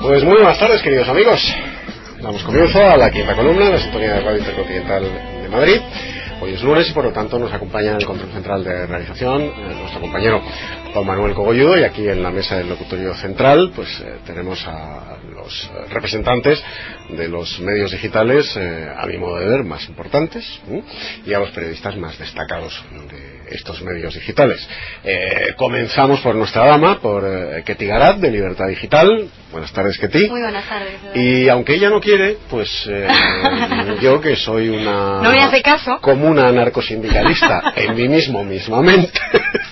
Pues muy buenas tardes, queridos amigos. Damos comienzo a la quinta columna de la sintonía de Radio Intercontinental de Madrid. Hoy es lunes y por lo tanto nos acompaña en el control central de realización eh, nuestro compañero Juan Manuel Cogolludo y aquí en la mesa del locutorio central pues eh, tenemos a los representantes de los medios digitales eh, a mi modo de ver más importantes ¿eh? y a los periodistas más destacados de estos medios digitales. Eh, comenzamos por nuestra dama, por eh, Ketty Garat de Libertad Digital. Buenas tardes, Ketty. Muy buenas tardes. Y aunque ella no quiere, pues eh, yo que soy una No me hace caso. como una anarcosindicalista en mí mismo mismamente.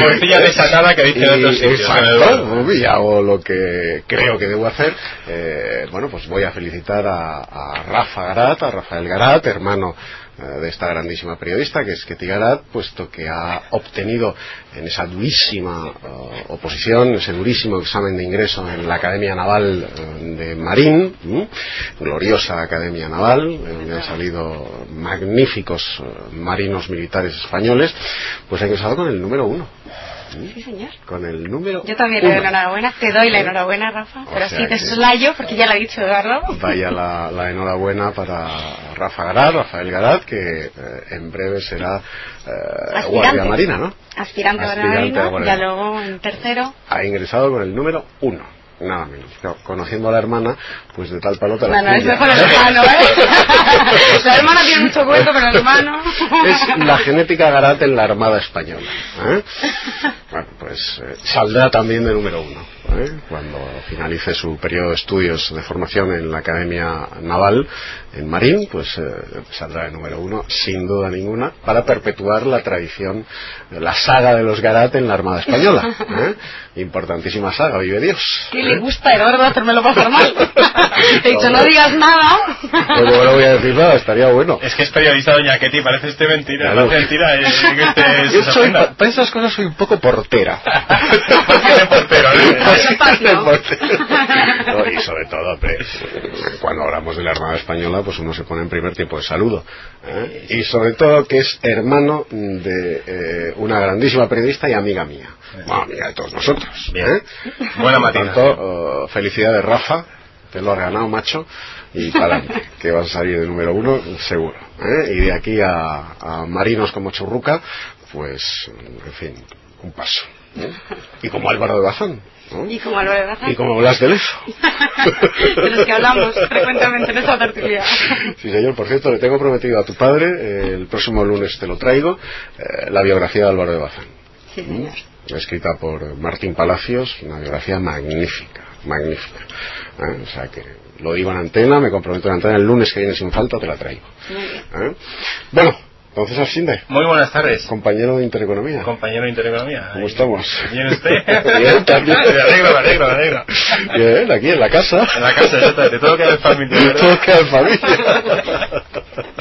Morcilla desatada que dice en otros sitios. Exacto, y hago lo que creo que debo hacer. Eh, bueno, pues voy a felicitar a, a Rafa Garat, a Rafael Garat, hermano de esta grandísima periodista que es Ketty Garat, puesto que ha obtenido en esa durísima eh, oposición, ese durísimo examen de ingreso en la Academia Naval eh, de Marín, gloriosa Academia Naval, de donde han salido magníficos eh, marinos militares españoles, pues ha ingresado con el número uno. Sí, señor. Con el número Yo también le doy la enhorabuena. Te doy la enhorabuena, Rafa. O Pero sí, te soslayo porque ya lo ha dicho Eduardo. Vaya la, la enhorabuena para Rafa Garat, Rafael Garat, que eh, en breve será eh, guardia marina, ¿no? Aspirante, a Aspirante Marina, a guardia. Ya luego en tercero. Ha ingresado con el número uno. Nada menos. Claro, Conociendo a la hermana, pues de tal palo te la Bueno, es mejor el hermano, ¿eh? la hermana tiene mucho cuento, pero el hermano. Es la genética Garat en la Armada Española. ¿eh? Bueno, pues eh, saldrá también de número uno. ¿eh? Cuando finalice su periodo de estudios de formación en la Academia Naval en Marín, pues eh, saldrá de número uno, sin duda ninguna, para perpetuar la tradición, eh, la saga de los Garat en la Armada Española. ¿eh? Importantísima saga, vive Dios. ¿Qué le gusta a Eduardo hacérmelo pasar mal? Te he dicho, no digas nada. Pues no lo voy a decir nada, estaría bueno. Es que es periodista doña Ketty, parece este mentira. Claro. Mentira eh, que este Yo soy, para esas cosas soy un poco portera. Y sobre todo, hombre, cuando hablamos de la Armada Española, pues uno se pone en primer tiempo de saludo. ¿eh? Y sobre todo que es hermano de eh, una grandísima periodista y amiga mía. Bueno, amiga de todos nosotros. Bien. ¿eh? Buena Por matina. tanto, eh, felicidades, Rafa. Te lo has ganado, macho. Y para adelante, que vas a salir de número uno, seguro. ¿eh? Y de aquí a, a marinos como Churruca, pues, en fin, un paso. ¿Eh? Y como Álvaro de Bazán. ¿no? Y como Álvaro de Baza. Y como Blas de Lezo. De los que hablamos frecuentemente en esta tertulia. Sí, señor. Por cierto, le tengo prometido a tu padre, eh, el próximo lunes te lo traigo, eh, la biografía de Álvaro de Bazán. Sí, señor. Escrita por Martín Palacios, una biografía magnífica, magnífica. ¿eh? O sea que lo digo en antena, me comprometo en antena, el lunes que viene sin falta te la traigo. ¿eh? Bueno, entonces Alcinde, Muy buenas tardes. compañero de Intereconomía. Compañero de Intereconomía. ¿Cómo estamos? ¿Bien usted? Bien, también. Me alegro, me alegro, me alegro. Bien, aquí en la casa. En la casa, exactamente. Todo queda en familia, ¿verdad? Todo queda en familia.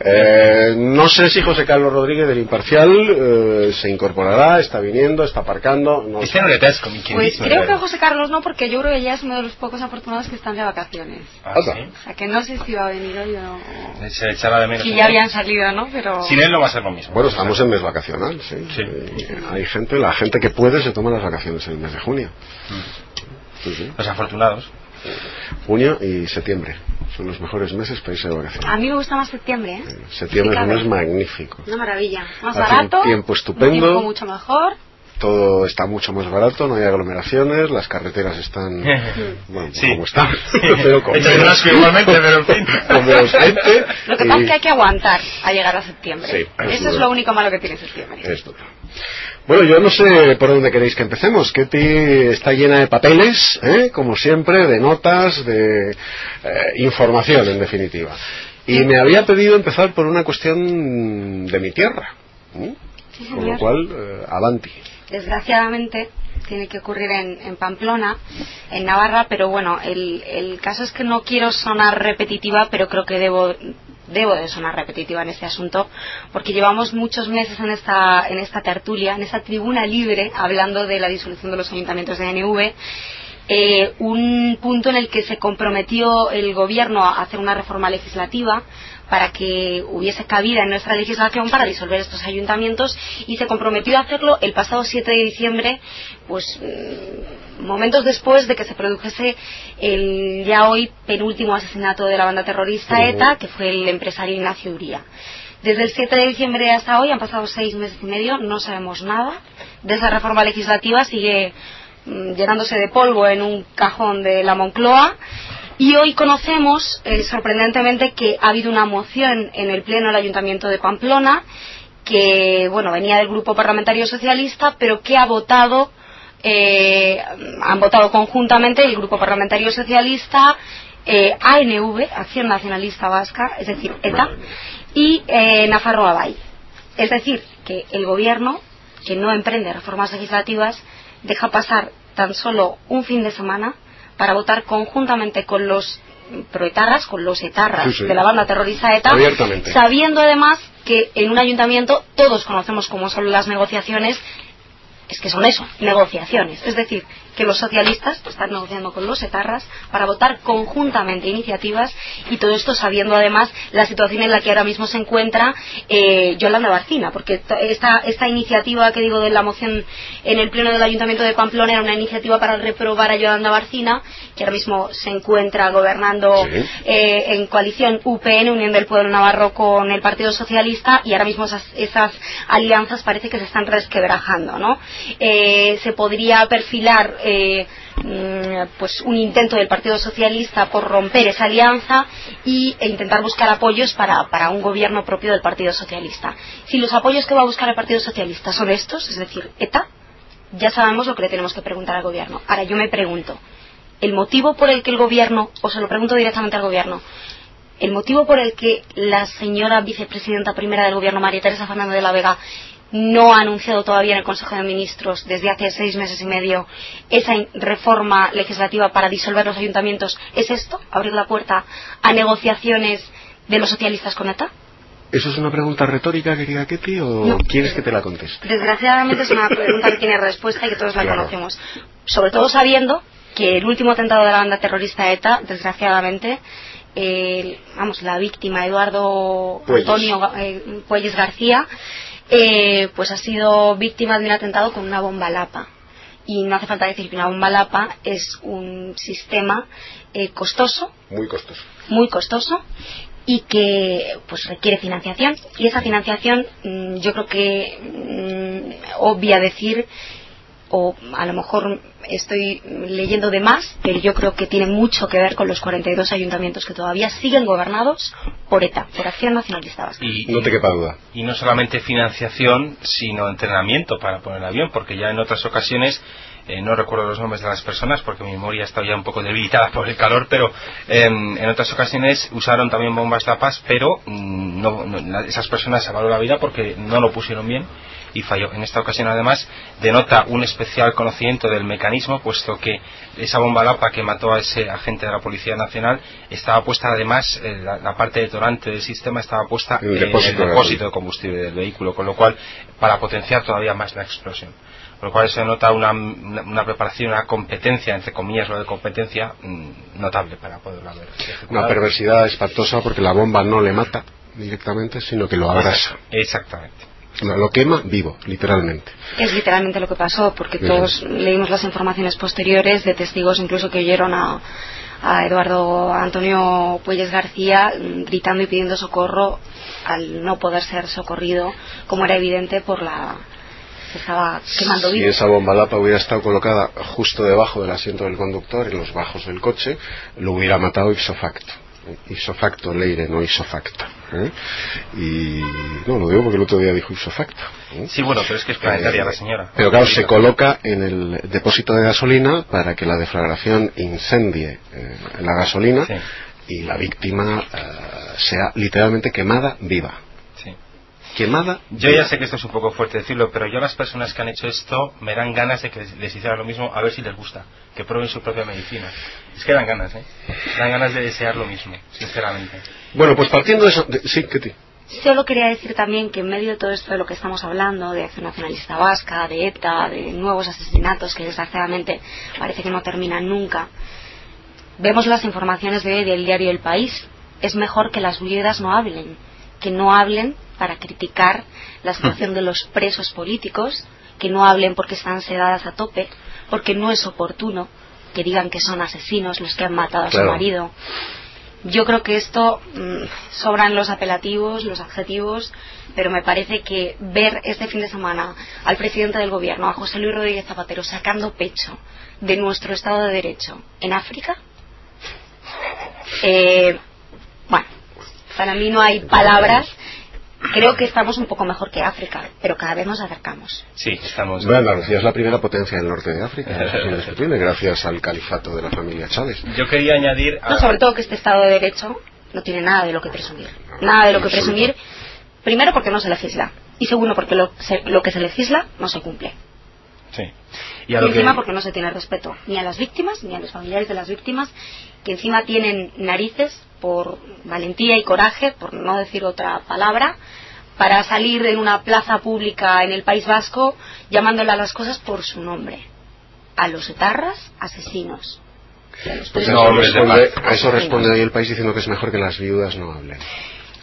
Eh, no sé si José Carlos Rodríguez del Imparcial eh, se incorporará, está viniendo, está aparcando. No Este no como quien Pues dice, creo que. José Carlos no, porque yo creo que ya es uno de los pocos afortunados que están de vacaciones. Ah. ¿sí? O sea, que no sé si va a venir hoy o... Se le echaba de menos. Si ya habían salido, ¿no? Pero... Sin él no va a ser lo mismo. Bueno, estamos en mes vacacional, sí. Sí. Hay gente, la gente que puede se toma las vacaciones en el mes de junio. Sí, sí. Los afortunados. Junio y septiembre son los mejores meses para irse de vacaciones. A mí me gusta más septiembre, ¿eh? Septiembre es un Sí, mes magnífico. Una maravilla. Más Hace un barato. tiempo un estupendo. tiempo mucho mejor. Todo está mucho más barato, no hay aglomeraciones, las carreteras están, bueno, Sí. como están, pero con Echa de menos, asco igualmente, pero en fin. con menos gente. Lo que y- pasa es que hay que aguantar a llegar a septiembre. Sí, eso Eso es es lo único malo que tiene septiembre. Esto. Bueno, yo no sé por dónde queréis que empecemos. Ketty está llena de papeles, ¿eh? como siempre, de notas, de eh, información, en definitiva. Y me había pedido empezar por una cuestión de mi tierra. ¿eh? Sí, Con lo cual, eh, avanti. Desgraciadamente, tiene que ocurrir en, Pamplona, en Navarra, pero bueno, el, el, caso es que no quiero sonar repetitiva, pero creo que debo, debo de sonar repetitiva en este asunto, porque llevamos muchos meses en esta, en esta tertulia, en esta tribuna libre, hablando de la disolución de los ayuntamientos de NV, eh, un punto en el que se comprometió el gobierno a hacer una reforma legislativa para que hubiese cabida en nuestra legislación para disolver estos ayuntamientos y se comprometió a hacerlo el pasado 7 de diciembre, pues mm, momentos después de que se produjese el ya hoy penúltimo asesinato de la banda terrorista ETA, que fue el empresario Ignacio Uría. Desde el 7 de diciembre hasta hoy han pasado seis meses y medio, no sabemos nada de esa reforma legislativa, sigue mm, llenándose de polvo en un cajón de la Moncloa y hoy conocemos, eh, sorprendentemente, que ha habido una moción en el Pleno del Ayuntamiento de Pamplona que, bueno, venía del Grupo Parlamentario Socialista, pero que ha votado, eh, han votado conjuntamente el Grupo Parlamentario Socialista, eh, ANV, Acción Nacionalista Vasca, es decir, ETA, y eh, Nafarroa Bay. Es decir, que el Gobierno, que no emprende reformas legislativas, deja pasar tan solo un fin de semana para votar conjuntamente con los proetarras, con los etarras de la banda terrorista ETA, sabiendo además que en un ayuntamiento todos conocemos cómo son las negociaciones, es que son eso, negociaciones. Es decir, que los socialistas están negociando con los etarras para votar conjuntamente iniciativas y todo esto sabiendo además la situación en la que ahora mismo se encuentra eh, Yolanda Barcina, porque esta, esta iniciativa que digo de la moción en el pleno del Ayuntamiento de Pamplona era una iniciativa para reprobar a Yolanda Barcina, que ahora mismo se encuentra gobernando eh, en coalición UPN, Unión del Pueblo Navarro, con el Partido Socialista y ahora mismo esas, esas alianzas parece que se están resquebrajando, ¿no? Eh, se podría perfilar eh, mm, pues un intento del Partido Socialista por romper esa alianza y, e intentar buscar apoyos para, para, un gobierno propio del Partido Socialista. Si los apoyos que va a buscar el Partido Socialista son estos, es decir, ETA, ya sabemos lo que le tenemos que preguntar al gobierno. Ahora yo me pregunto, ¿el motivo por el que el gobierno, o se lo pregunto directamente al gobierno, el motivo por el que la señora vicepresidenta primera del gobierno, María Teresa Fernández de la Vega, no ha anunciado todavía en el Consejo de Ministros desde hace seis meses y medio esa reforma legislativa para disolver los ayuntamientos es esto, abrir la puerta a negociaciones de los socialistas con ETA? ¿Eso es una pregunta retórica, querida Ketty, o quieres que te la conteste? Desgraciadamente es una pregunta que tiene respuesta y que todos la conocemos. Sobre todo sabiendo que el último atentado de la banda terrorista ETA, desgraciadamente, vamos, la víctima, Eduardo Antonio eh, Puelles García, eh, pues ha sido víctima de un atentado con una bomba lapa. Y no hace falta decir que una bomba lapa es un sistema eh, costoso. Muy costoso. Muy costoso y que pues requiere financiación y esa financiación mm, yo creo que mm, obvia decir o a lo mejor estoy leyendo de más, pero yo creo que tiene mucho que ver con los 42 ayuntamientos que todavía siguen gobernados por ETA, por Acción Nacionalista Vasca. Y, no te quepa duda. Y no solamente financiación, sino entrenamiento para poner el avión, porque ya en otras ocasiones eh, no recuerdo los nombres de las personas porque mi memoria está ya un poco debilitada por el calor, pero em, en otras ocasiones usaron también bombas tapas, pero mm, no, esas personas se salvaron la vida porque no lo pusieron bien y falló. En esta ocasión, además, denota un especial conocimiento del mecanismo, puesto que esa bomba lapa que mató a ese agente de la Policía Nacional estaba puesta, además, eh, la, parte detonante del sistema estaba puesta en el depósito de combustible del vehículo, con lo cual, para potenciar todavía más la explosión por lo cual se nota una, una, preparación, una competencia, entre comillas lo de competencia, mm, notable para poderla ver. Una perversidad espantosa porque la bomba no le mata directamente, sino que lo abrasa. Exactamente. Lo quema vivo, literalmente. Es literalmente lo que pasó, porque todos leímos las informaciones posteriores de testigos incluso que oyeron a, a Eduardo Antonio Puelles García mm, gritando y pidiendo socorro al no poder ser socorrido, como era evidente por la estaba quemando Si esa bomba lapa hubiera estado colocada justo debajo del asiento del conductor, en los bajos del coche, lo hubiera matado ipso facto. Ipso facto leire, no ipso facto. ¿eh? Y no, lo digo porque el otro día dijo ipso facto. ¿eh? Sí, bueno, pero es que es planetaria la señora. Pero claro, se coloca en el depósito de gasolina para que la deflagración incendie eh, la gasolina y la víctima sea literalmente quemada viva. Quemada. Yo ya sé que esto es un poco fuerte decirlo, pero yo a las personas que han hecho esto me dan ganas de que les hiciera lo mismo, a ver si les gusta, que prueben su propia medicina. Es que dan ganas, ¿eh? Dan ganas de desear lo mismo, sinceramente. Bueno, pues partiendo de eso... sí, Ketty. Solo quería decir también que en medio de todo esto de lo que estamos hablando, de Acción Nacionalista Vasca, de ETA, de nuevos asesinatos que desgraciadamente parece que no terminan nunca, vemos las informaciones de hoy del diario El País. Es mejor que las viudas no hablen, que no hablen para criticar la situación de los presos políticos, que no hablen porque están sedadas a tope, porque no es oportuno que digan que son asesinos los que han matado a su marido. Yo creo que esto mm, sobran los apelativos, los adjetivos, pero me parece que ver este fin de semana al presidente del gobierno, a José Luis Rodríguez Zapatero, sacando pecho de nuestro Estado de Derecho en África, eh, bueno, para mí no hay palabras creo que estamos un poco mejor que África, pero cada vez nos acercamos. Sí, estamos. Bueno, Andalucía es la primera potencia del norte de África, eso es indiscutible, gracias al califato de la familia Chávez. Yo quería añadir. No, sobre todo que este Estado de Derecho no tiene nada de lo que presumir. Nada de lo que presumir. Primero porque no se legisla. Y segundo porque lo, lo que se legisla no se cumple. Sí. Y, encima porque no se tiene respeto ni a las víctimas ni a los familiares de las víctimas que encima tienen narices por valentía y coraje, por no decir otra palabra, para salir en una plaza pública en el País Vasco llamándole a las cosas por su nombre. A los etarras, asesinos. Pues a, eso responde, hoy el país diciendo que es mejor que las viudas no hablen.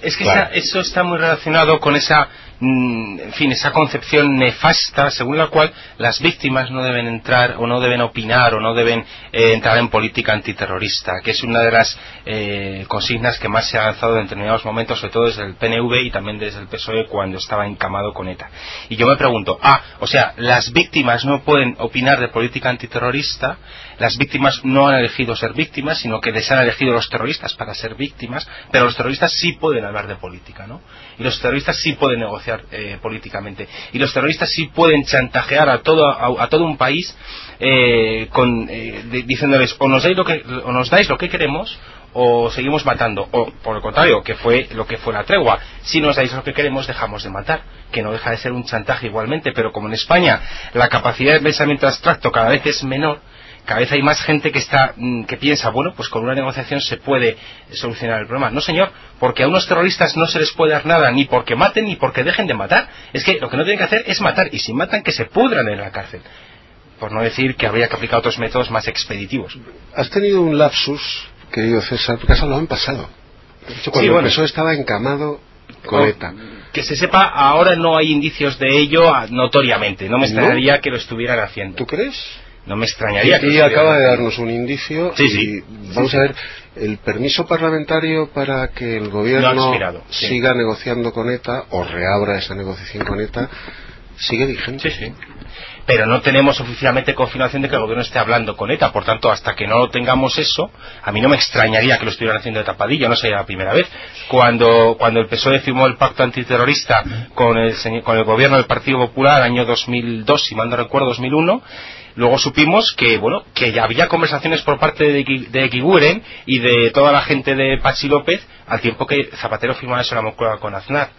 Es que eso está muy relacionado con esa en fin, esa concepción nefasta según la cual las víctimas no deben entrar o no deben opinar o no deben eh, entrar en política antiterrorista, que es una de las eh, consignas que más se ha lanzado en determinados momentos, sobre todo desde el PNV y también desde el PSOE cuando estaba encamado con ETA. Y yo me pregunto, ah, o sea, las víctimas no pueden opinar de política antiterrorista, las víctimas no han elegido ser víctimas, sino que les han elegido los terroristas para ser víctimas, pero los terroristas sí pueden hablar de política, ¿no? Y los terroristas sí pueden negociar eh, políticamente. Y los terroristas sí pueden chantajear a todo, a, todo un país eh, con, eh, diciéndoles o nos, dais lo que, o nos dais lo que queremos o seguimos matando, o por el contrario, que fue lo que fue la tregua. Si nos dais lo que queremos, dejamos de matar, que no deja de ser un chantaje igualmente, pero como en España la capacidad de pensamiento abstracto cada vez es menor, cada vez hay más gente que está mm, que piensa bueno pues con una negociación se puede solucionar el problema no señor porque a unos terroristas no se les puede dar nada ni porque maten ni porque dejen de matar es que lo que no tienen que hacer es matar y si matan que se pudran en la cárcel por no decir que habría que aplicar otros métodos más expeditivos has tenido un lapsus querido César porque has hablado en pasado cuando sí, estaba encamado con ETA. Que se sepa, ahora no hay indicios de ello notoriamente. No me extrañaría que lo estuvieran haciendo. ¿Tú crees? No me extrañaría. Y acaba de darnos un indicio. y vamos a ver, el permiso parlamentario para que el gobierno siga negociando con ETA o reabra esa negociación con ETA sigue vigente. Sí, sí. Pero no tenemos oficialmente confirmación de que el gobierno esté hablando con ETA. Por tanto, hasta que no tengamos eso, a mí no me extrañaría que lo estuvieran haciendo de tapadilla. No sería la primera vez. Cuando, cuando el PSOE firmó el pacto antiterrorista con el, con el gobierno del Partido Popular, año 2002, si mal no recuerdo, 2001, Luego supimos que, bueno, que ya había conversaciones por parte de, de y de toda la gente de Pachi López al tiempo que Zapatero firmaba eso en la con Aznar.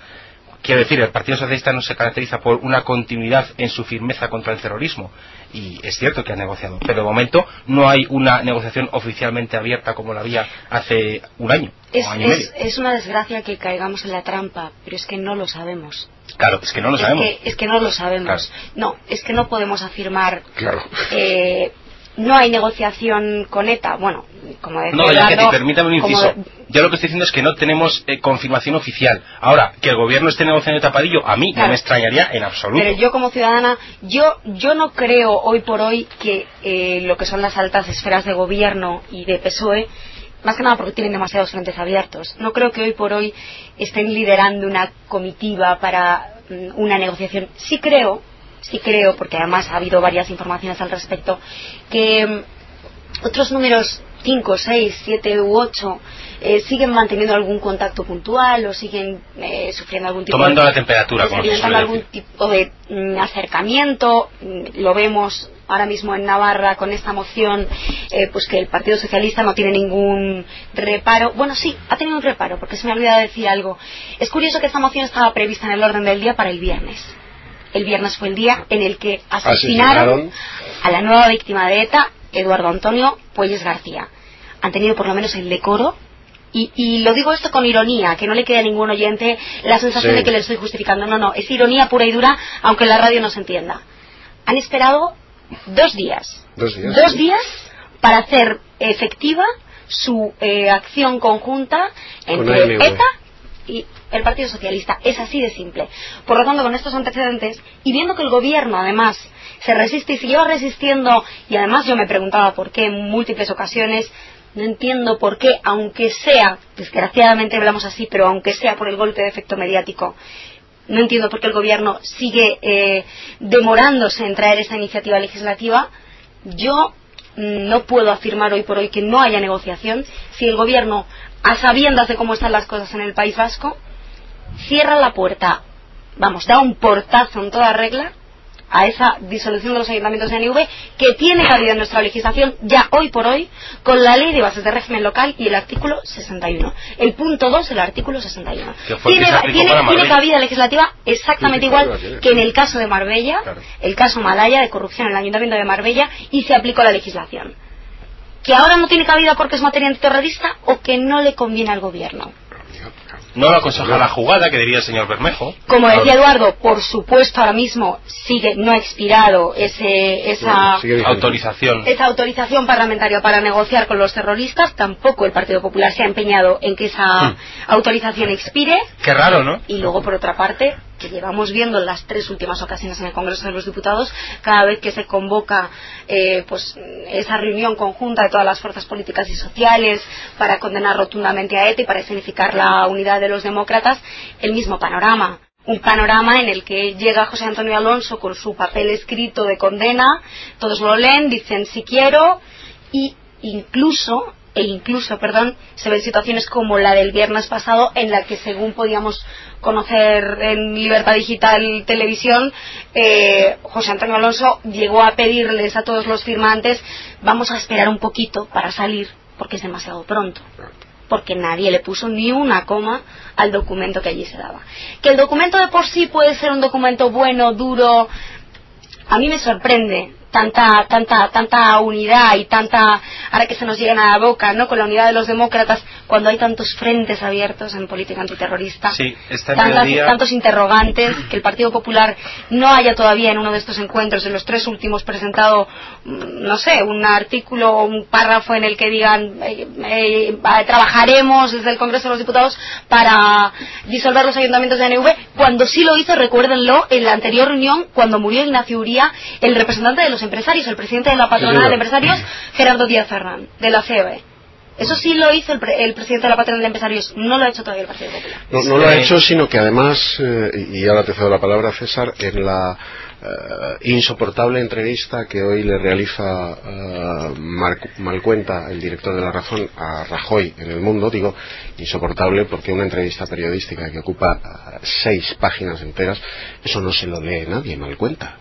Quiero decir, el Partido Socialista no se caracteriza por una continuidad en su firmeza contra el terrorismo. Y es cierto que ha negociado, pero de momento no hay una negociación oficialmente abierta como la había hace un año. Es, o año y medio. es una desgracia que caigamos en la trampa, pero es que no lo sabemos. Claro, es que no lo sabemos. es que no lo sabemos. No, es que no podemos afirmar. Claro. Eh, no hay negociación con ETA. Bueno, como decía. No, ya que permítame un inciso. Yo lo que estoy diciendo es que no tenemos eh, confirmación oficial. Ahora, que el gobierno esté negociando tapadillo, a mí no me extrañaría en absoluto. Pero yo como ciudadana, yo, yo no creo hoy por hoy que eh, lo que son las altas esferas de gobierno y de PSOE más que nada porque tienen demasiados frentes abiertos. No creo que hoy por hoy estén liderando una comitiva para mm, una negociación. Sí creo sí creo, porque además ha habido varias informaciones al respecto, que mm, otros números 5, 6, 7 u 8 eh, siguen manteniendo algún contacto puntual o siguen eh, sufriendo algún tipo tomando de, la temperatura algún tipo de mm, acercamiento mm, lo vemos ahora mismo en Navarra con esta moción, eh, pues que el Partido Socialista no tiene ningún reparo. Bueno, sí, ha tenido un reparo, porque se me ha olvidado decir algo. Es curioso que esta moción estaba prevista en el orden del día para el viernes. El viernes fue el día en el que asesinaron, a la nueva víctima de ETA, Eduardo Antonio Puelles García. Han tenido por lo menos el decoro y, lo digo esto con ironía, que no le quede a ningún oyente la sensación de que le estoy justificando. No, no, es ironía pura y dura, aunque la radio no se entienda. Han esperado dos días. Dos días. para hacer efectiva su eh, acción conjunta entre ETA y el Partido Socialista. Es así de simple. Por lo tanto, con estos antecedentes, y viendo que el gobierno, además, se resiste y se lleva resistiendo, y además yo me preguntaba por qué en múltiples ocasiones, no entiendo por qué, aunque sea, desgraciadamente hablamos así, pero aunque sea por el golpe de efecto mediático, no entiendo por qué el gobierno sigue eh, demorándose en traer esta iniciativa legislativa. Yo no puedo afirmar hoy por hoy que no haya negociación si el gobierno, a sabiendas de cómo están las cosas en el País Vasco, cierra la puerta, vamos, da un portazo en toda regla a esa disolución de los ayuntamientos de ANV que tiene cabida en nuestra legislación ya hoy por hoy con la ley de bases de régimen local y el artículo 61. El punto 2 del artículo 61. Tiene, tiene, cabida legislativa exactamente igual que en el caso de Marbella, el caso Malaya de corrupción en el ayuntamiento de Marbella y se aplicó la legislación. Que ahora no tiene cabida porque es materia antiterrorista o que no le conviene al gobierno. No lo aconseja la jugada, que diría el señor Bermejo. Como decía Eduardo, por supuesto ahora mismo sigue no ha expirado ese, esa autorización. Esa autorización parlamentaria para negociar con los terroristas. Tampoco el Partido Popular se ha empeñado en que esa hmm. autorización expire. Qué raro, ¿no? Y luego, por otra parte, que llevamos viendo en las tres últimas ocasiones en el Congreso de los Diputados, cada vez que se convoca eh, pues esa reunión conjunta de todas las fuerzas políticas y sociales para condenar rotundamente a ETA y para significar la unidad de los demócratas, el mismo panorama. Un panorama en el que llega José Antonio Alonso con su papel escrito de condena, todos lo leen, dicen si quiero, y incluso e incluso, perdón, se ven situaciones como la del viernes pasado en la que según podíamos conocer en Libertad Digital Televisión, eh, José Antonio Alonso llegó a pedirles a todos los firmantes vamos a esperar un poquito para salir porque es demasiado pronto porque nadie le puso ni una coma al documento que allí se daba. Que el documento de por sí puede ser un documento bueno, duro, a mí me sorprende tanta tanta tanta unidad y tanta ahora que se nos llegan a la boca no con la unidad de los demócratas cuando hay tantos frentes abiertos en política antiterrorista sí, tantos interrogantes que el Partido Popular no haya todavía en uno de estos encuentros en los tres últimos presentado mm, no sé un artículo o un párrafo en el que digan eh, eh, trabajaremos desde el Congreso de los Diputados para disolver los ayuntamientos de ANV cuando sí lo hizo recuérdenlo en la anterior reunión cuando murió Ignacio Uría el representante de los empresarios, el presidente de la patronal de empresarios, Gerardo Díaz Ferrán, de la COE. Eso sí lo hizo el, presidente de la patronal de empresarios, no lo ha hecho todavía el Partido Popular. No, lo ha hecho, sino que además, eh, y ahora te cedo la palabra, César, en la eh, insoportable entrevista que hoy le realiza uh, Malcuenta, el director de La Razón, a Rajoy en El Mundo. Digo insoportable porque una entrevista periodística que ocupa eh, seis páginas enteras, eso no se lo lee nadie, Malcuenta.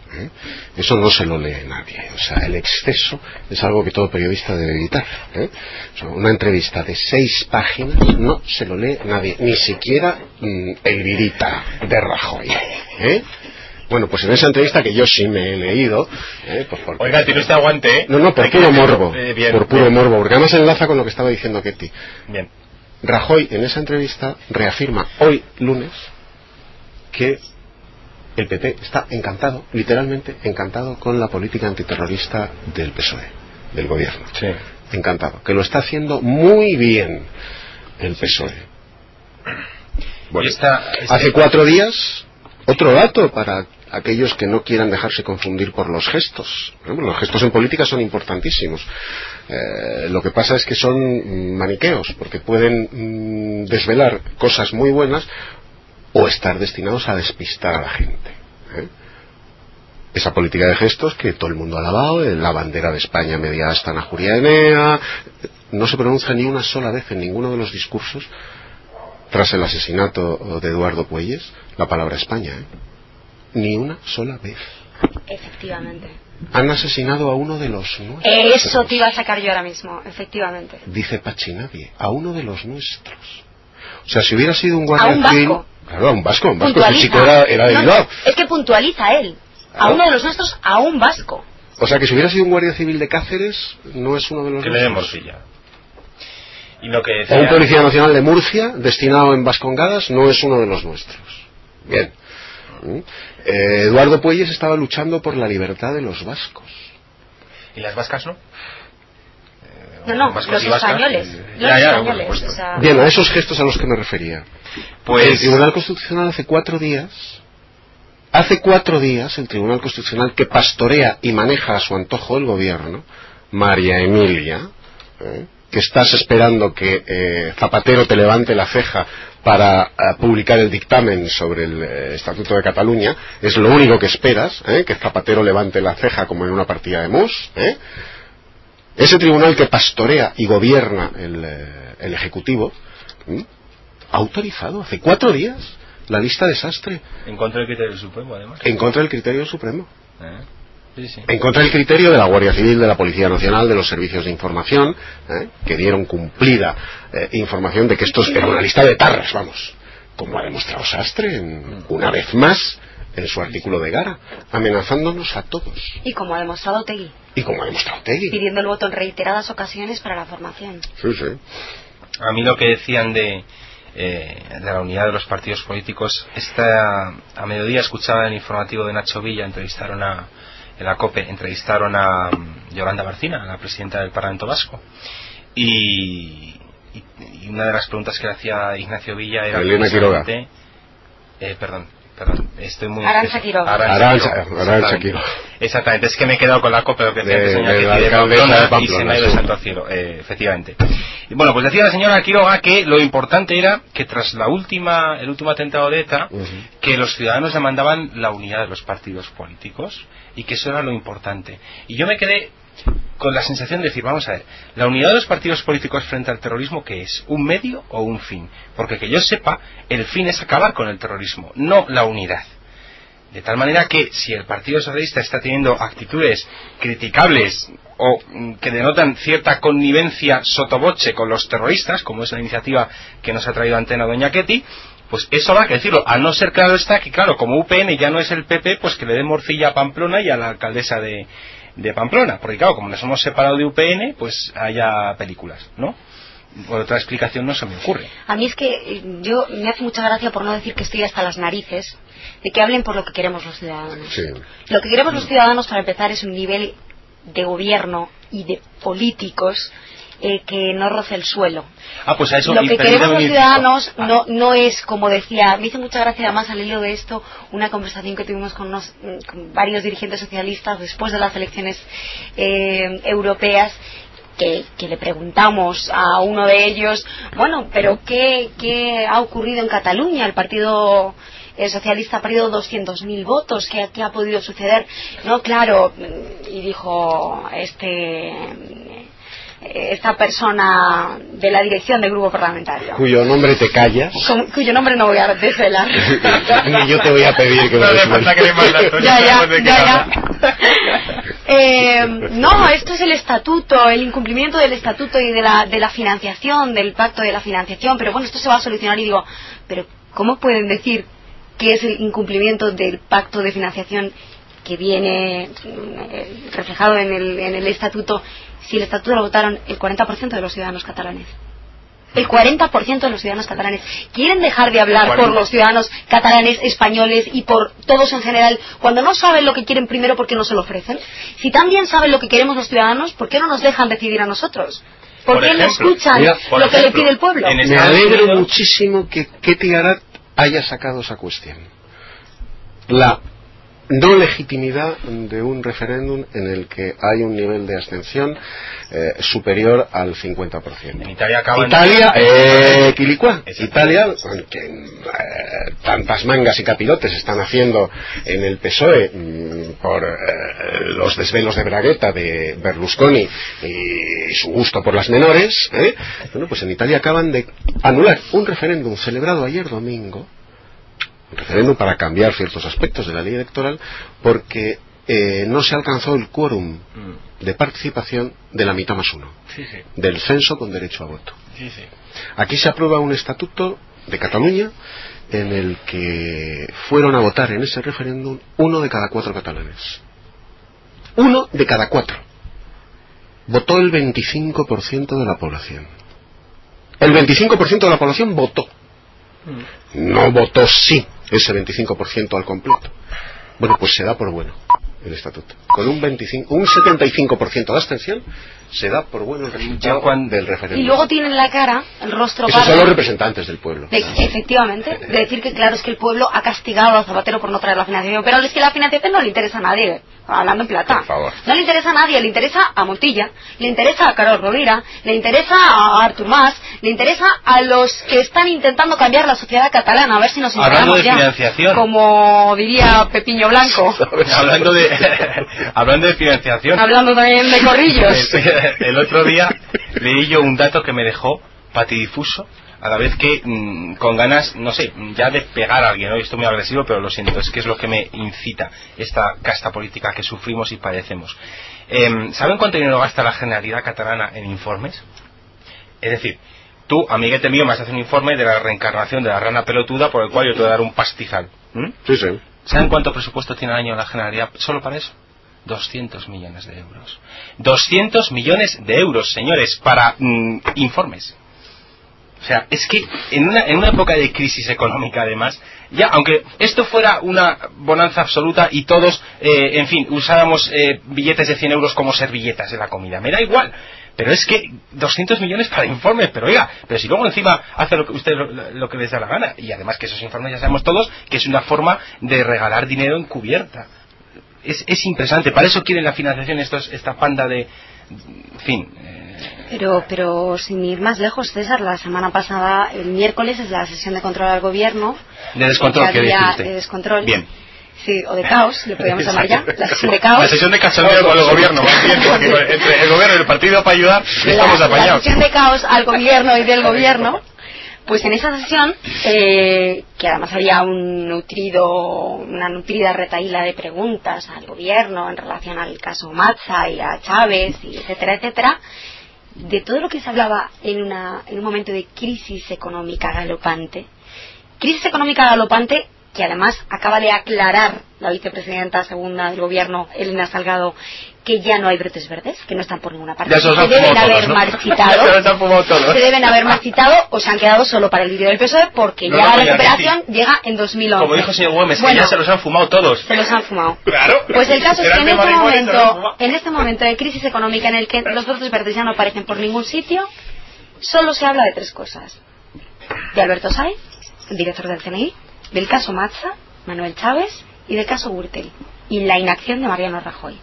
Eso no se lo lee nadie. O sea, el exceso es algo que todo periodista debe evitar. una entrevista de seis páginas no se lo lee nadie, ni siquiera mm, el virita de Rajoy. Bueno, pues en esa entrevista que yo sí me he leído. Eh, pues Oiga, tiene usted aguante, ¿eh? No, no, por puro morbo. Eh, por puro morbo, porque además enlaza con lo que estaba diciendo Ketty. Bien. Rajoy en esa entrevista reafirma hoy lunes que el PP está encantado, literalmente encantado con la política antiterrorista del PSOE, del gobierno. Sí. Encantado. Que lo está haciendo muy bien el PSOE. Bueno, hace cuatro días otro dato para aquellos que no quieran dejarse confundir por los gestos. los gestos en política son importantísimos. Eh, lo que pasa es que son maniqueos, porque pueden mm, desvelar cosas muy buenas o estar destinados a despistar a la gente. ¿eh? Esa política de gestos que todo el mundo ha alabado, la bandera de España media hasta en Juria Enea, no se pronuncia ni una sola vez en ninguno de los discursos tras el asesinato de Eduardo Puelles la palabra España, ¿eh? Ni una sola vez. Efectivamente. han asesinado a uno de los nuestros. Eso te iba a sacar yo ahora mismo, efectivamente. Dice Pachinadie, a uno de los nuestros. O sea, si hubiera sido un A guardia un civil... vasco. Claro, a un vasco, un vasco. Chico era, era de No, es que puntualiza él. A uno de los nuestros, a un vasco. O sea, que si hubiera sido un guardia civil de Cáceres, no es uno de los Que le den nuestros. morcilla. Y lo que O un policía nacional de Murcia, destinado en Vascongadas, no es uno de los nuestros. Bien. ¿Mm? Eh, Eduardo Puelles estaba luchando por la libertad de los vascos. ¿Y las vascas no? No, no, vascos los españoles. eh, Los ya, ya, por españoles. supuesto. o sea, Bien, a esos gestos a los que me refería. Pues... El Tribunal Constitucional hace cuatro días, hace cuatro días, el Tribunal Constitucional que pastorea y maneja a su antojo el gobierno, María Emilia, ¿eh? que estás esperando que eh, Zapatero te levante la ceja para eh, publicar el dictamen sobre el eh, Estatuto de Cataluña, es lo único que esperas, ¿eh? que Zapatero levante la ceja como en una partida de mus, ¿eh? ese tribunal que pastorea y gobierna el, eh, el Ejecutivo, ha autorizado hace cuatro días la lista desastre En contra del criterio Supremo, además. en contra del criterio supremo. Sí, sí. en contra del criterio de la Guardia Civil, de la Policía Nacional, de los servicios de información, ¿eh? que dieron cumplida eh, información de que esto era una lista de tarras, vamos, como ha demostrado Sastre en- una vez más en su artículo de Gara, amenazándonos a todos. Y como ha demostrado Tegui, Y como ha demostrado Tegui. pidiendo el voto en reiteradas ocasiones para la formación. Sí, sí. A mí lo que decían de, eh, de la unidad de los partidos políticos, esta, a mediodía escuchaba en el informativo de Nacho Villa, entrevistaron a, en la COPE, entrevistaron a mm, Yolanda Barcina, la presidenta del Parlamento Vasco, y, y- y una de las preguntas que le hacía Ignacio Villa era... Elena Quiroga. eh, perdón, perdón, estoy muy... Arantxa Quiroga. Arantxa exactamente. Quiroga. Exactamente, es que me he quedado con la COPE, lo que decía De- doña de la de Pamplona, de Pamplona, y se me ha ido santo cielo, eh, efectivamente. Y bueno, pues decía la señora Quiroga que lo importante era que tras la última, el último atentado de ETA, que los ciudadanos demandaban la unidad de los partidos políticos y que eso era lo importante. Y yo me quedé con la sensación de decir, vamos a ver, la unidad de los partidos políticos frente al terrorismo, ¿qué es? ¿Un medio o un fin? Porque que yo sepa, el fin es acabar con el terrorismo, no la unidad. De tal manera que si el Partido Socialista está teniendo actitudes criticables o mm, que denotan cierta connivencia sotoboche con los terroristas, como es la iniciativa que nos ha traído Antena Doña Ketty, pues eso habrá que decirlo. A no ser claro está que, claro, como UPN ya no es el PP, pues que le dé morcilla a Pamplona y a la alcaldesa de, de Pamplona. Porque, claro, como nos hemos separado de UPN, pues haya películas, ¿no? Por otra explicación no se me ocurre. A mí es que eh, yo me hace mucha gracia, por no decir que estoy hasta las narices, de que hablen por lo que queremos los ciudadanos. Sí. Lo que queremos los ciudadanos, para empezar, es un nivel de gobierno y de políticos eh, que no roce el suelo. Ah, pues a eso lo que queremos los ciudadanos. Ah. no, no es, como decía, me hizo mucha gracia además al hilo de esto, una conversación que tuvimos con, unos, mm, con varios dirigentes socialistas después de las elecciones eh, europeas. Que, que le preguntamos a uno de ellos, bueno, pero ¿qué, qué ha ocurrido en Cataluña? El Partido Socialista ha perdido 200.000 votos, ¿qué, ¿qué ha podido suceder? No, claro, y dijo este esta persona de la dirección del grupo parlamentario Cuyo nombre te callas. con- cuyo nombre no voy a desvelar. Ni yo te voy a pedir que No lo ya, ya, ya, ya. Eh, no, esto es el estatuto, el incumplimiento del estatuto y de la, de la financiación, del pacto de la financiación, pero bueno, esto se va a solucionar y digo, pero ¿cómo pueden decir que es el incumplimiento del pacto de financiación que viene mm, eh, reflejado en el, en el estatuto si el estatuto lo votaron el 40% de los ciudadanos catalanes? El 40% de los ciudadanos catalanes quieren dejar de hablar por 40. los ciudadanos catalanes, españoles y por todos en general cuando no saben lo que quieren primero porque no se lo ofrecen. Si también saben lo que queremos los ciudadanos, ¿por qué no nos dejan decidir a nosotros? ¿Por, Por qué no escuchan mira, lo que le pide el pueblo? Me alegro Unidos- muchísimo que Ketty Garat haya sacado esa cuestión. La no legitimidad de un referéndum en el que hay un nivel de abstención eh, superior al 50%. En Italia acaban Italia, eh, Quilicua, Exacto. Italia, que eh, tantas mangas y capirotes están haciendo en el PSOE mm, por eh, los desvelos de bragueta de Berlusconi y su gusto por las menores, ¿eh? bueno, pues en Italia acaban de anular un referéndum celebrado ayer domingo, un referéndum para cambiar ciertos aspectos de la ley electoral, porque eh, no se alcanzó el quórum de participación de la mitad más uno Sí, sí. del censo con derecho a voto. Sí. Aquí se aprueba un estatuto de Cataluña en el que fueron a votar en ese referéndum uno de cada cuatro catalanes. Uno de cada cuatro. Votó el 25% de la población. El 25% de la población votó. No votó sí ese 25% al completo. Bueno, pues se da por bueno el estatuto. Con un 25, un 75% de abstención se da por bueno el resultado del referéndum. Y luego tienen la cara, el rostro Esos son los representantes del pueblo. de- efectivamente, de decir que claro, es que el pueblo ha castigado a Zapatero por no traer la financiación, pero es que la financiación no le interesa a nadie, hablando en plata. Por favor. No le interesa a nadie, le interesa a Montilla, le interesa a Carlos Rovira, le interesa a Artur Mas, le interesa a los que están intentando cambiar la sociedad catalana, a ver si nos Hablando de ya. financiación. Como diría Pepiño Blanco, hablando de hablando de financiación hablando también de corrillos. el, otro día leí yo un dato que me dejó patidifuso a la vez que mm, con ganas no sé ya de pegar a alguien hoy estoy muy agresivo pero lo siento es que es lo que me incita esta casta política que sufrimos y padecemos Em, ¿saben cuánto dinero gasta la Generalidad catalana en informes? es decir tú amiguete mío me has hecho un informe de la reencarnación de la rana pelotuda por el cual yo te voy a dar un pastizal. Sí, sí. ¿Saben cuánto presupuesto tiene al año la Generalidad solo para eso? 200 millones de euros. 200 millones de euros, señores, para mm, informes. O sea, es que en una, en una época de crisis económica, además, ya, aunque esto fuera una bonanza absoluta y todos, eh, en fin, usáramos eh, billetes de 100 euros como servilletas de la comida, me da igual. Pero es que 200 millones para informes, pero oiga, pero si luego encima hace lo que usted lo, lo que les da la gana, y además que esos informes ya sabemos todos que es una forma de regalar dinero encubierta. Es, es impresionante, para eso quieren la financiación estos, esta panda de. En fin. eh, Pero, pero sin ir más lejos, César, la semana pasada, el miércoles, es la sesión de control al gobierno. De descontrol, Que había-. De descontrol. Bien. Sí, o de caos, le podríamos llamar ya. La sesión de caos. La sesión de cachondeo con el gobierno, más bien, porque con- entre el gobierno y el partido para ayudar estamos la, la apañados. sesión de caos al gobierno y del gobierno, pues en esa sesión, eh, que además había un nutrido, una nutrida retaíla de preguntas al gobierno en relación al caso Matza y a Chávez, y etcétera, etcétera, de todo lo que se hablaba en, una, en un momento de crisis económica galopante, crisis económica galopante que además acaba de aclarar la vicepresidenta segunda del gobierno, Elena Salgado, que ya no hay brotes verdes, que no están por ninguna parte, Ya se deben fumado haber todos, ¿no? marchitado, se todos. deben haber marchitado o se han quedado solo para el vídeo del PSOE porque No, ya la recuperación llega en 2011. Como dijo el señor Gómez, que Bueno, ya se los han fumado todos. se los han fumado. Claro. Pues el caso es que en este momento, en este momento de crisis económica en el que los brotes verdes ya no aparecen por ningún sitio, solo se habla de tres cosas. De Alberto el director del CNI, del caso Matza, Manuel Chávez y del caso Gürtel y la inacción de Mariano Rajoy.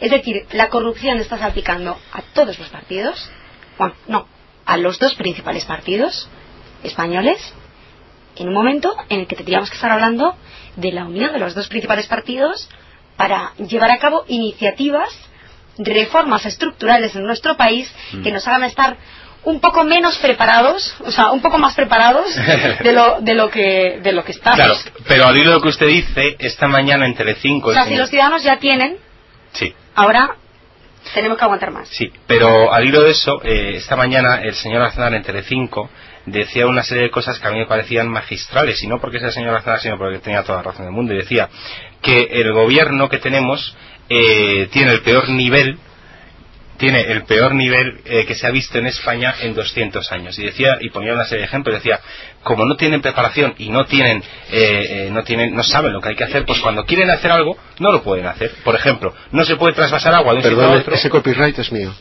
Es decir, la corrupción está salpicando a todos los partidos, bueno, no, a los dos principales partidos españoles, en un momento en el que tendríamos que estar hablando de la unión de los dos principales partidos para llevar a cabo iniciativas, reformas estructurales en nuestro país Mm. que nos hagan estar un poco menos preparados, o sea, un poco más preparados de lo, de lo que de lo que estamos. Claro, pero al hilo de lo que usted dice, esta mañana en Telecinco... o sea, si señor- los ciudadanos ya tienen, Sí. ahora tenemos que aguantar más. Sí, pero al hilo de eso, eh, esta mañana el señor Aznar en Telecinco decía una serie de cosas que a mí me parecían magistrales, y no porque sea el señor Aznar, sino porque tenía toda la razón del mundo, y decía que el gobierno que tenemos eh, tiene el peor nivel tiene el peor nivel eh, que se ha visto en España en 200 años. Y decía y ponía una serie de ejemplos decía como no tienen preparación y no tienen eh, eh, no tienen no saben lo que hay que hacer pues cuando quieren hacer algo no lo pueden hacer. Por ejemplo no se puede trasvasar agua de un sitio a Perdón, otro. ese copyright es mío.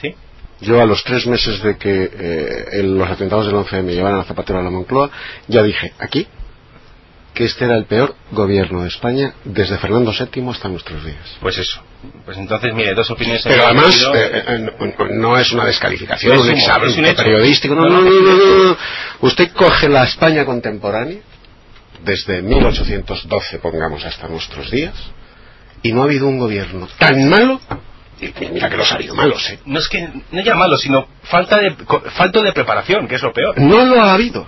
sí Yo a los tres meses de que eh, el- los atentados del 11M llevaran a Zapatero a la Moncloa, ya dije aquí que este era el peor gobierno de España desde Fernando VII hasta nuestros días. Pues eso. Pues entonces, mire, dos opiniones. Pero además eh, eh, no, no es una descalificación, Es un un- examen es un hecho. periodístico. No, no, no, no, no, no. Usted coge la España contemporánea desde 1812, pongamos, hasta nuestros días, y no ha habido un gobierno tan malo. y Mira que los ha habido malos, ¿eh? No es que no ya malo, sino falta de falta de preparación, que es lo peor. No lo ha habido.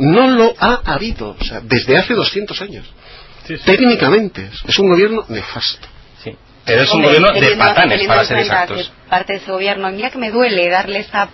No lo ha habido. O sea, desde hace 200 años. Técnicamente es un gobierno nefasto. Sí. Pero es un gobierno de patanes, para ser exactos. Parte de ese gobierno, mira que me duele darle esta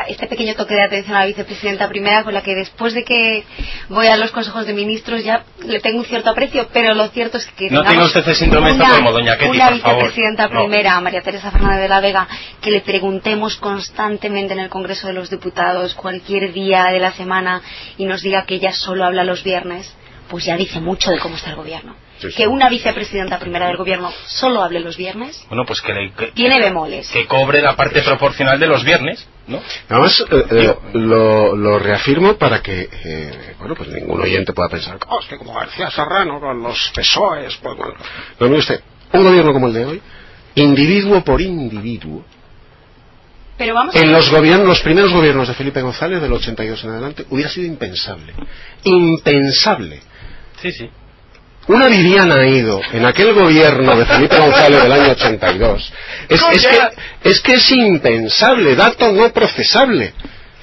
este pequeño toque de atención a la vicepresidenta primera con la que después de que voy a los consejos de ministros ya le tengo un cierto aprecio, pero lo cierto es que no usted el síndrome una, como doña Ketty, una vicepresidenta primera, María Teresa Fernández de la Vega, que le preguntemos constantemente en el Congreso de los Diputados cualquier día de la semana y nos diga que ella solo habla los viernes, pues ya dice mucho de cómo está el gobierno que una vicepresidenta primera del gobierno solo hable los viernes. Bueno, pues que, tiene bemoles. Que cobre la parte proporcional de los viernes, ¿no? Además, eh, eh, lo, reafirmo para que, eh, bueno, pues ningún oyente pueda pensar, oh, es que como García Serrano con los PSOEs, pues bueno. No, usted, un gobierno como el de hoy, individuo por individuo, pero vamos en los gobiernos, los primeros gobiernos de Felipe González del 82 en adelante hubiera sido impensable, impensable. Sí, sí. Una Viviana ha ido en aquel gobierno de Felipe González del año 82. Es, es, que, es que es impensable, dato no procesable.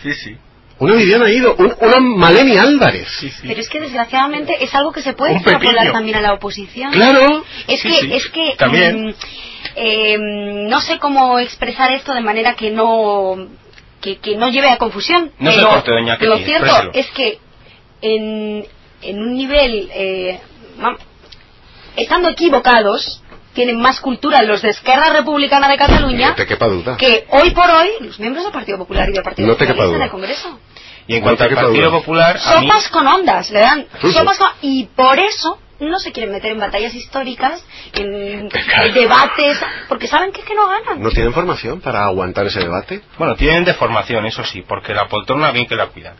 Sí, sí. Una Viviana ha ido, una Maleni Álvarez. Pero es que desgraciadamente es algo que se puede extrapolar también a la oposición. Claro. Es que, es que también. Mm, em, no sé cómo expresar esto de manera que no que, no lleve a confusión. No pero lo cierto es que en, en un nivel eh, estando equivocados, tienen más cultura los de Esquerra Republicana de Cataluña que hoy por hoy los miembros del Partido Popular y del Partido Socialista en el Congreso. Y en cuanto al Partido Popular... Sopas con ondas, le dan. Sopas con... Y por eso no se quieren meter en batallas históricas, en, debates, porque saben que, es que no ganan. ¿No tienen formación para aguantar ese debate? Bueno, tienen de formación, eso sí, porque la poltrona bien que la cuidan.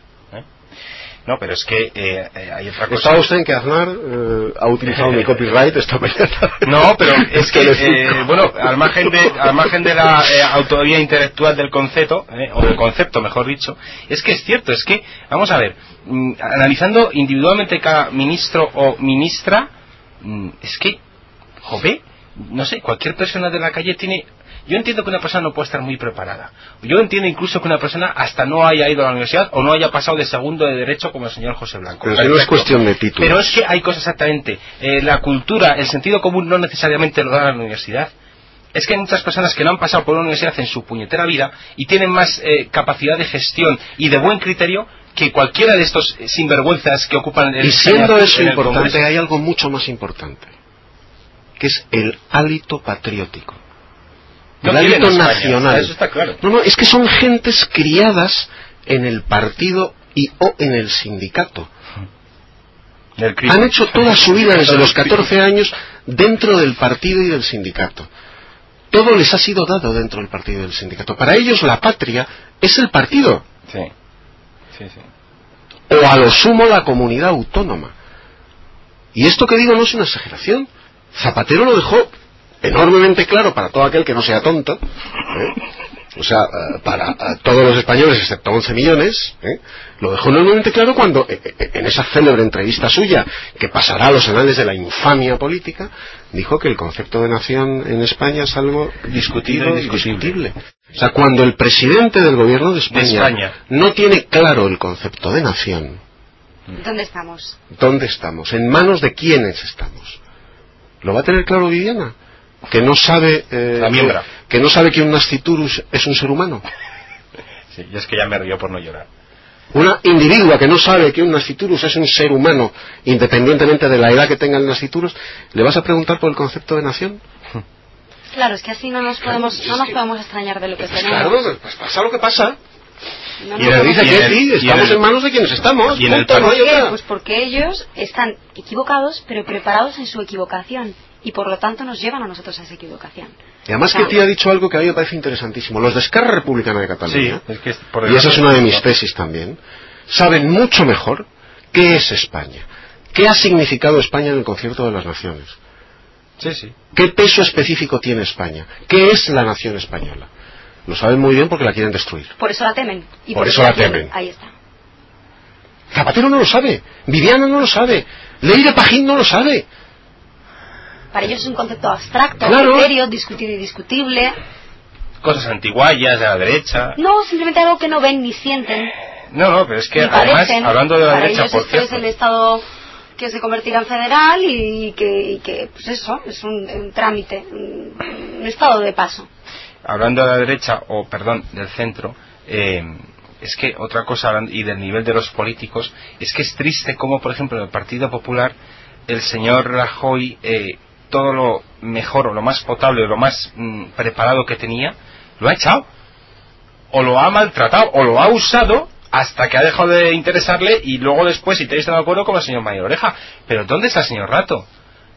No, pero es que eh, eh, hay otra cosa. ¿Estaba usted en que Aznar eh, ha utilizado mi copyright esta mañana? No, pero es que, bueno, al margen de, al margen de la autoría intelectual del concepto, o del concepto, mejor dicho, es que es cierto, es que, vamos a ver, mm, analizando individualmente cada ministro o ministra, mm, es que, joder, no sé, cualquier persona de la calle tiene yo entiendo que una persona no puede estar muy preparada. Yo entiendo incluso que una persona hasta no haya ido a la universidad o no haya pasado de segundo de derecho como el señor José Blanco. Pero no es cuestión de título. Pero es que hay cosas exactamente. Eh, la cultura, el sentido común no necesariamente lo da la universidad. Es que hay muchas personas que no han pasado por una universidad en su puñetera vida y tienen más eh, capacidad de gestión y de buen criterio que cualquiera de estos sinvergüenzas que ocupan el Y siendo eso importante, hay algo mucho más importante, que es el hálito patriótico el hábito nacional. Eso está claro. No, no, es que son gentes criadas en el partido y o en el sindicato. Han hecho toda su vida desde los 14 años dentro del partido y del sindicato. Todo les ha sido dado dentro del partido y del sindicato. Para ellos la patria es el partido. Sí. Sí, sí. O a lo sumo la comunidad autónoma. Y esto que digo no es una exageración. Zapatero lo dejó enormemente claro para todo aquel que no sea tonto, ¿eh? o sea, eh, para eh, todos los españoles excepto 11 millones, lo dejó enormemente claro cuando en esa célebre entrevista suya, que pasará a los anales de la infamia política, dijo que el concepto de nación en España es algo discutido y discutible. O sea, cuando el presidente del gobierno de España, no tiene claro el concepto de nación, ¿Dónde estamos? ¿Dónde estamos? ¿En manos de quiénes estamos? ¿Lo va a tener claro Viviana? Que no sabe eh, que, no sabe que un nasciturus es un ser humano. Sí, y es que ya me río por no llorar. Una individua que no sabe que un nasciturus es un ser humano independientemente de la edad que tenga el nasciturus le vas a preguntar por el concepto de nación claro es que así no nos podemos no nos podemos extrañar de lo que pues tenemos. claro pues pasa lo que pasa. Y le dice que sí, estamos en manos de quienes estamos. ¿Y en ¿Por qué? Pues porque ellos están equivocados, pero preparados en su equivocación y por lo tanto nos llevan a nosotros a esa equivocación. Y además que te ha dicho algo que a mí me parece interesantísimo. Los de Esquerra Republicana de Cataluña, es que y esa es una de mis tesis también, saben mucho mejor qué es España, qué ha significado España en el concierto de las naciones. Sí, sí. ¿Qué peso específico tiene España? ¿Qué es la nación española? Lo saben muy bien porque la quieren destruir. Por eso la temen. Y por, eso, la temen. Ahí está. Zapatero no lo sabe. Viviana no lo sabe. Leire Pajín no lo sabe. Para ellos es un concepto abstracto, criterio, discutible y discutible. Cosas antiguayas de la derecha. No, simplemente algo que no ven ni sienten. No, no, pero es que además, hablando de la derecha, por cierto. es el Estado que se convertirá en federal y que, que pues eso, es un, trámite, un, estado de paso. Hablando de la derecha, o perdón, del centro, eh, es que otra cosa, y del nivel de los políticos, es que es triste como, por ejemplo, en el Partido Popular, el señor Rajoy, eh, todo lo mejor o lo más potable o lo más mm, preparado que tenía, lo ha echado. O lo ha maltratado, o lo ha usado hasta que ha dejado de interesarle y luego después, si te de acuerdo, con el señor Mayor Oreja. Pero ¿dónde está el señor Rato?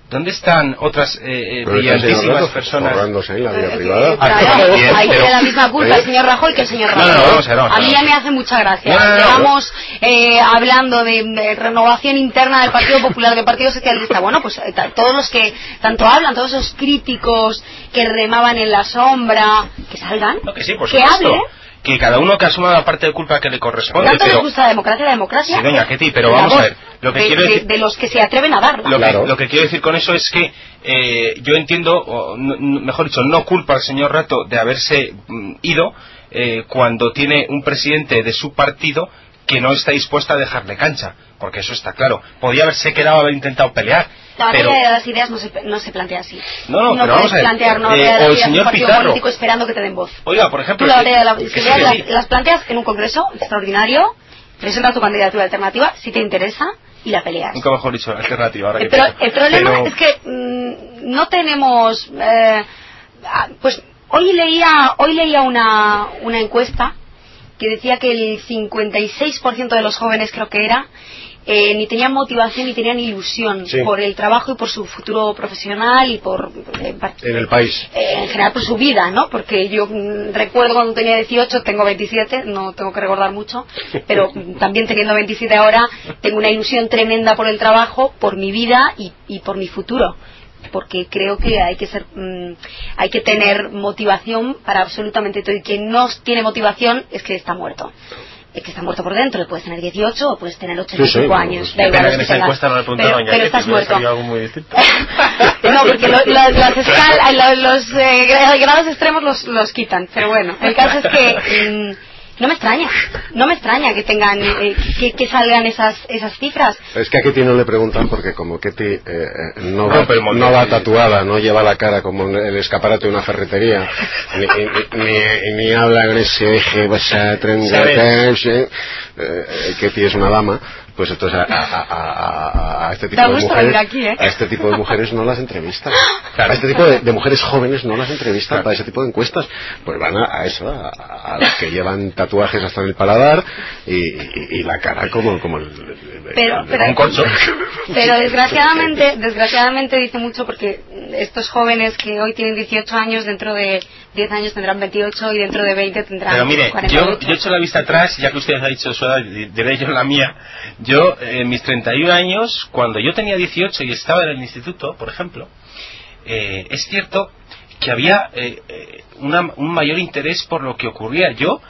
¿Dónde están otras eh, eh brillantísimas personas? en la vida eh, privada. Ahí tiene la misma culpa el señor Rajoy que el señor Rajoy. a, mí ya me hace mucha gracia. Estamos eh, hablando de, renovación interna del Partido Popular, del Partido Socialista. Bueno, pues eh, todos los que tanto hablan, todos esos críticos que remaban en la sombra, que salgan, que, sí, que hablen que cada uno que asuma la parte de culpa que le corresponde. ¿Tanto pero... gusta la democracia? La democracia. Sí, doña Ketty, pero vamos a ver. Lo que de, quiero decir... de, los que se atreven a darla. Lo, que, quiero decir con eso es que eh, yo entiendo, o, mejor dicho, no culpa al señor Rato de haberse mm, ido eh, cuando tiene un presidente de su partido que no está dispuesta a dejarle cancha, porque eso está claro. Podía haberse quedado haber intentado pelear. La pero... de las ideas no se, no se plantea así. No, no, pero vamos a ver. plantear no eh, o el señor Pizarro. político esperando que te den voz. Oiga, por ejemplo... Tú la, las, las, planteas en un congreso extraordinario, presentas tu candidatura alternativa, si te interesa, y la peleas. Nunca mejor dicho, alternativa. Ahora el, que el problema es que mmm, no tenemos... Eh, ah, pues hoy leía, hoy leía una, una encuesta que decía que el 56% de los jóvenes, creo que era, eh, ni tenían motivación ni tenían ilusión por el trabajo y por su futuro profesional y por eh, en el país. eh, en general por su vida no porque yo mm, recuerdo cuando tenía 18 tengo 27 no tengo que recordar mucho pero también teniendo 27 ahora tengo una ilusión tremenda por el trabajo por mi vida y, y por mi futuro porque creo que hay que ser mm, hay que tener motivación para absolutamente todo y quien no tiene motivación es que está muerto es que está muerto por dentro, puedes tener 18 o puedes tener 85 años. Da igual, que no pero, pero estás muerto. Algo muy distinto. no, porque lo, las escal, los eh, grados extremos los, los quitan. Pero bueno, el caso es que mm, no me extraña, no me extraña que tengan, eh, que, salgan esas, esas cifras. Es que a Ketty no le preguntan porque como Ketty eh, eh, no, va, no, va, tatuada, no lleva la cara como el escaparate de una ferretería, ni, ni, habla con ese eje, vas a Ketty es una dama, pues entonces a, este tipo de mujeres ¿eh? a este tipo de mujeres no las entrevistan. A este tipo de, mujeres jóvenes no las entrevistan para ese tipo de encuestas. Pues van a, eso a, las que llevan tatuajes hasta en el paladar y, la cara como como el, pero, pero, desgraciadamente desgraciadamente dice mucho porque estos jóvenes que hoy tienen 18 años dentro de 10 años tendrán 28 y dentro de 20 tendrán pero mire yo, yo he hecho la vista atrás ya que usted ha dicho su edad diré yo la mía yo, en mis 31 años, cuando yo tenía 18 y estaba en el instituto, por ejemplo, eh, es cierto que había eh, eh, un mayor interés por lo que ocurría. Yo,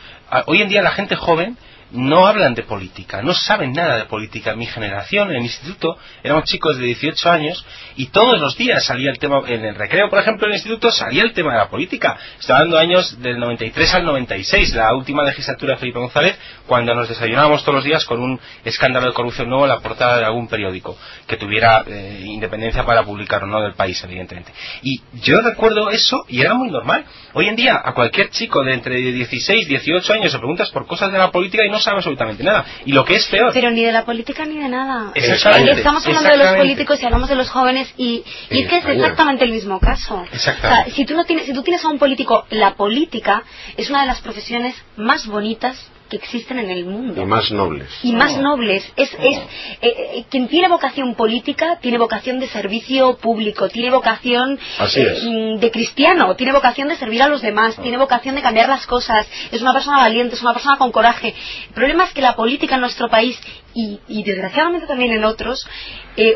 hoy en día la gente joven no hablan de política, no saben nada de política. Mi generación en el instituto éramos chicos de 18 años y todos los días salía el tema, en el recreo, por ejemplo, en el instituto salía el tema de la política. Estaba dando años del 93 al 96, la última legislatura de Felipe González, cuando nos desayunábamos todos los días con un escándalo de corrupción nuevo en la portada de algún periódico que tuviera eh, independencia para publicar o no del país, evidentemente. Y yo recuerdo eso y era muy normal. Hoy en día, a cualquier chico de entre 16 y 18 años le preguntas por cosas de la política y no sabe absolutamente nada. Y lo que es peor. Pero ni de la política ni de nada. Estamos hablando de los políticos y hablamos de los jóvenes y, es que es exactamente el mismo caso. O sea, si tú, no tienes, si tú tienes a un político, la política es una de las profesiones más bonitas que existen en el mundo. Y más nobles. Y más nobles. Es, es eh, eh, quien tiene vocación política tiene vocación de servicio público, tiene vocación eh, de cristiano, tiene vocación de servir a los demás, tiene vocación de cambiar las cosas, es una persona valiente, es una persona con coraje. El problema es que la política en nuestro país y, y desgraciadamente también en otros,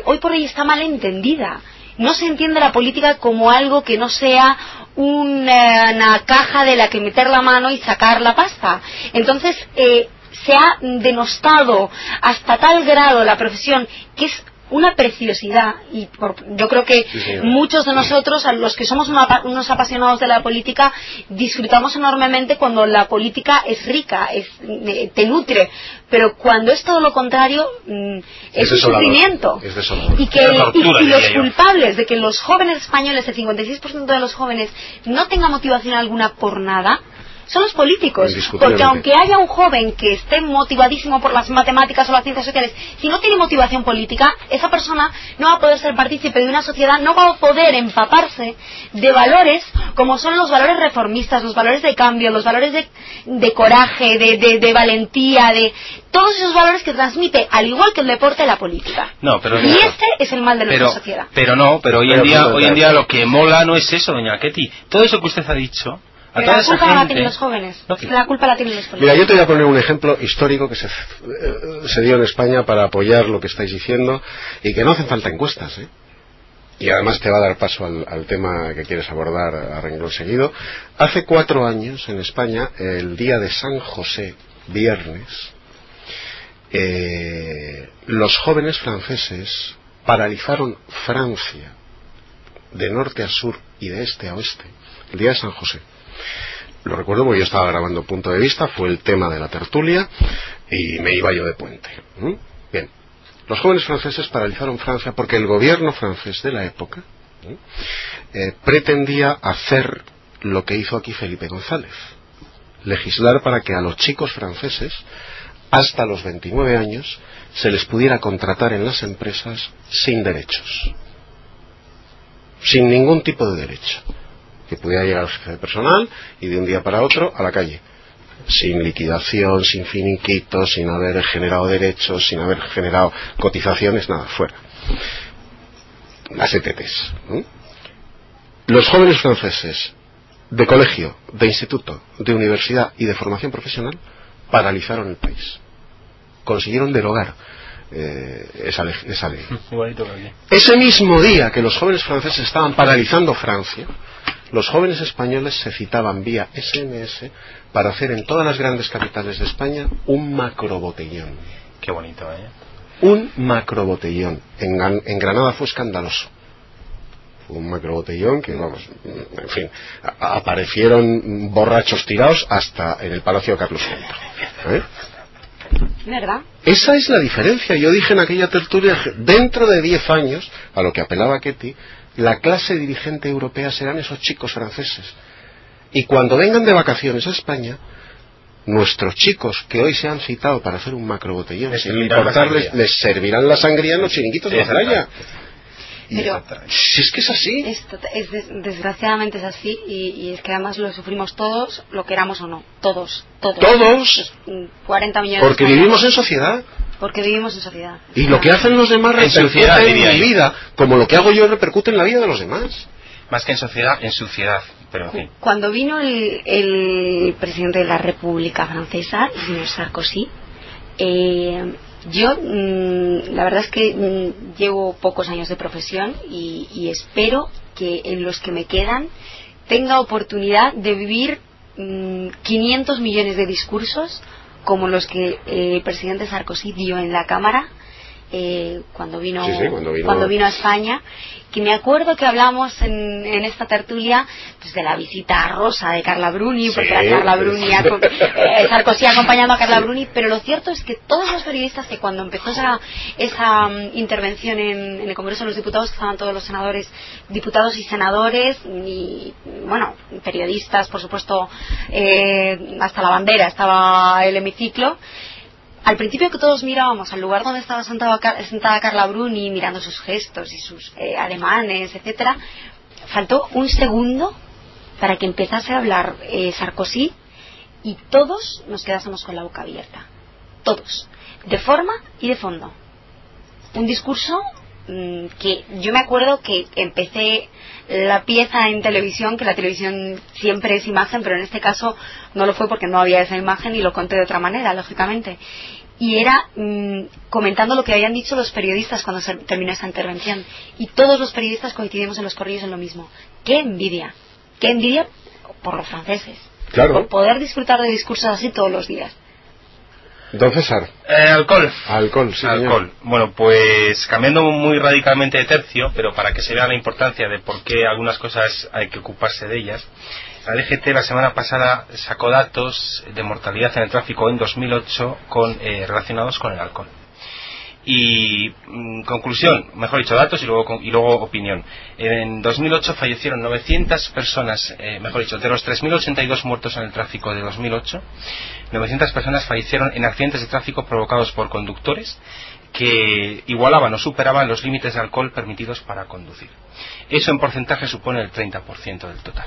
hoy por hoy está mal entendida no se entiende la política como algo que no sea una, caja de la que meter la mano y sacar la pasta. Entonces, eh, se ha denostado hasta tal grado la profesión que es una preciosidad y por- yo creo que Sí, muchos de nosotros, a los que somos una unos apasionados de la política, disfrutamos enormemente cuando la política es rica, es, eh, te nutre, pero cuando es todo lo contrario, mm, es, Es un sufrimiento. es. Y, que, tortura, y- y los culpables de que los jóvenes españoles, el 56% de los jóvenes, no tengan motivación alguna por nada, son los políticos. Porque aunque haya un joven que esté motivadísimo por las matemáticas o las ciencias sociales, si no tiene motivación política, esa persona no va a poder ser partícipe de una sociedad, no va a poder empaparse de valores como son los valores reformistas, los valores de cambio, los valores de, de coraje, de, de- de valentía, de todos esos valores que transmite, al igual que el deporte, la política. No, pero y este es el mal de nuestra pero, sociedad. pero no, pero hoy en Pero día, hoy en día lo que mola no es eso, doña Ketty. Todo eso que usted ha dicho, a toda la esa culpa la tienen los jóvenes. No, La culpa la tienen los Mira, yo te voy a poner un ejemplo histórico que se, eh, se dio en España para apoyar lo que estáis diciendo y que no hacen falta encuestas, ¿eh? Y además te va a dar paso al, al tema que quieres abordar a renglón seguido. Hace cuatro años en España, el día de San José, viernes, eh, los jóvenes franceses paralizaron Francia de norte a sur y de este a oeste el día de San José. Lo recuerdo porque yo estaba grabando Punto de Vista, fue el tema de la tertulia y me iba yo de puente. Bien, los jóvenes franceses paralizaron Francia porque el gobierno francés de la época. Eh, pretendía hacer lo que hizo aquí Felipe González, legislar para que a los chicos franceses hasta los 29 años se les pudiera contratar en las empresas sin derechos, sin ningún tipo de derecho que pudiera llegar al jefe de personal y de un día para otro a la calle. Sin liquidación, sin finiquito, sin haber generado derechos, sin haber generado cotizaciones, nada, fuera. Las ETTs. ¿no? Los jóvenes franceses de colegio, de instituto, de universidad y de formación profesional paralizaron el país. Consiguieron derogar eh, esa, esa ley. Ese mismo día que los jóvenes franceses estaban paralizando Francia, los jóvenes españoles se citaban vía SMS para hacer en todas las grandes capitales de España un macrobotellón. Qué bonito, ¿eh? Un macrobotellón. En, en Granada fue escandaloso. Fue un macrobotellón que, vamos, en fin, a- aparecieron borrachos tirados hasta en el Palacio de Carlos V. ¿eh? ¿Verdad? Esa es la diferencia. Yo dije en aquella tertulia, dentro de 10 años, a lo que apelaba Ketty, la clase dirigente europea serán esos chicos franceses. Y cuando vengan de vacaciones a España, nuestros chicos que hoy se han citado para hacer un macrobotellón, Les sin servirán la importarles, sangría. les servirán la sangría en los chiringuitos de la playa. Pero Si es que es así. es es des- desgraciadamente es así y, y es que además lo sufrimos todos, lo queramos o no. Todos, todos. Todos. Mm, 40 millones Porque de vivimos en sociedad. Porque vivimos en sociedad. Y lo que hacen los demás En sociedad, en mi vida, como lo que hago yo repercute en la vida de los demás. Más que en sociedad, en suciedad. Pero en fin. Cuando vino el, el presidente de la República Francesa, el señor Sarkozy, eh, yo mm, la verdad es que mm, llevo pocos años de profesión y, y espero que en los que me quedan tenga oportunidad de vivir mm, 500 millones de discursos como los que eh, el presidente Sarkozy dio en la Cámara eh, cuando vino Sí, sí, cuando vino- a España que me acuerdo que hablamos en, en esta tertulia pues, de la visita rosa de Carla Bruni porque Sí, Carla. Bruni aco- eh, Sarkozy acompañando a Carla Bruni pero lo cierto es que todos los periodistas que cuando empezó esa, esa mm, intervención en, en el Congreso de los Diputados estaban todos los senadores diputados y senadores y bueno periodistas por supuesto eh, hasta la bandera estaba el hemiciclo al principio que todos mirábamos al lugar donde estaba sentada, Car- sentada Carla Bruni mirando sus gestos y sus eh, ademanes, etcétera, faltó un segundo para que empezase a hablar eh, Sarkozy y todos nos quedásemos con la boca abierta. Todos. De forma y de fondo. Un discurso que yo me acuerdo que empecé la pieza en televisión, que la televisión siempre es imagen, pero en este caso no lo fue porque no había esa imagen y lo conté de otra manera, lógicamente. Y era mm, comentando lo que habían dicho los periodistas cuando se terminó esta intervención. Y todos los periodistas coincidimos en los corrillos en lo mismo. ¡Qué envidia! ¡Qué envidia por los franceses! Claro. Por poder disfrutar de discursos así todos los días. Don César. Eh, alcohol. Alcohol, sí. Alcohol. Bueno, pues cambiando muy radicalmente de tercio, pero para que se vea la importancia de por qué algunas cosas hay que ocuparse de ellas, la DGT la semana pasada sacó datos de mortalidad en el tráfico en 2008 con, eh, relacionados con el alcohol. Y mm, conclusión, mejor dicho, datos y luego, y luego opinión. En 2008 fallecieron 900 personas, eh, mejor dicho, de los 3.082 muertos en el tráfico de 2008, 900 personas fallecieron en accidentes de tráfico provocados por conductores que igualaban o superaban los límites de alcohol permitidos para conducir. Eso en porcentaje supone el 30% del total.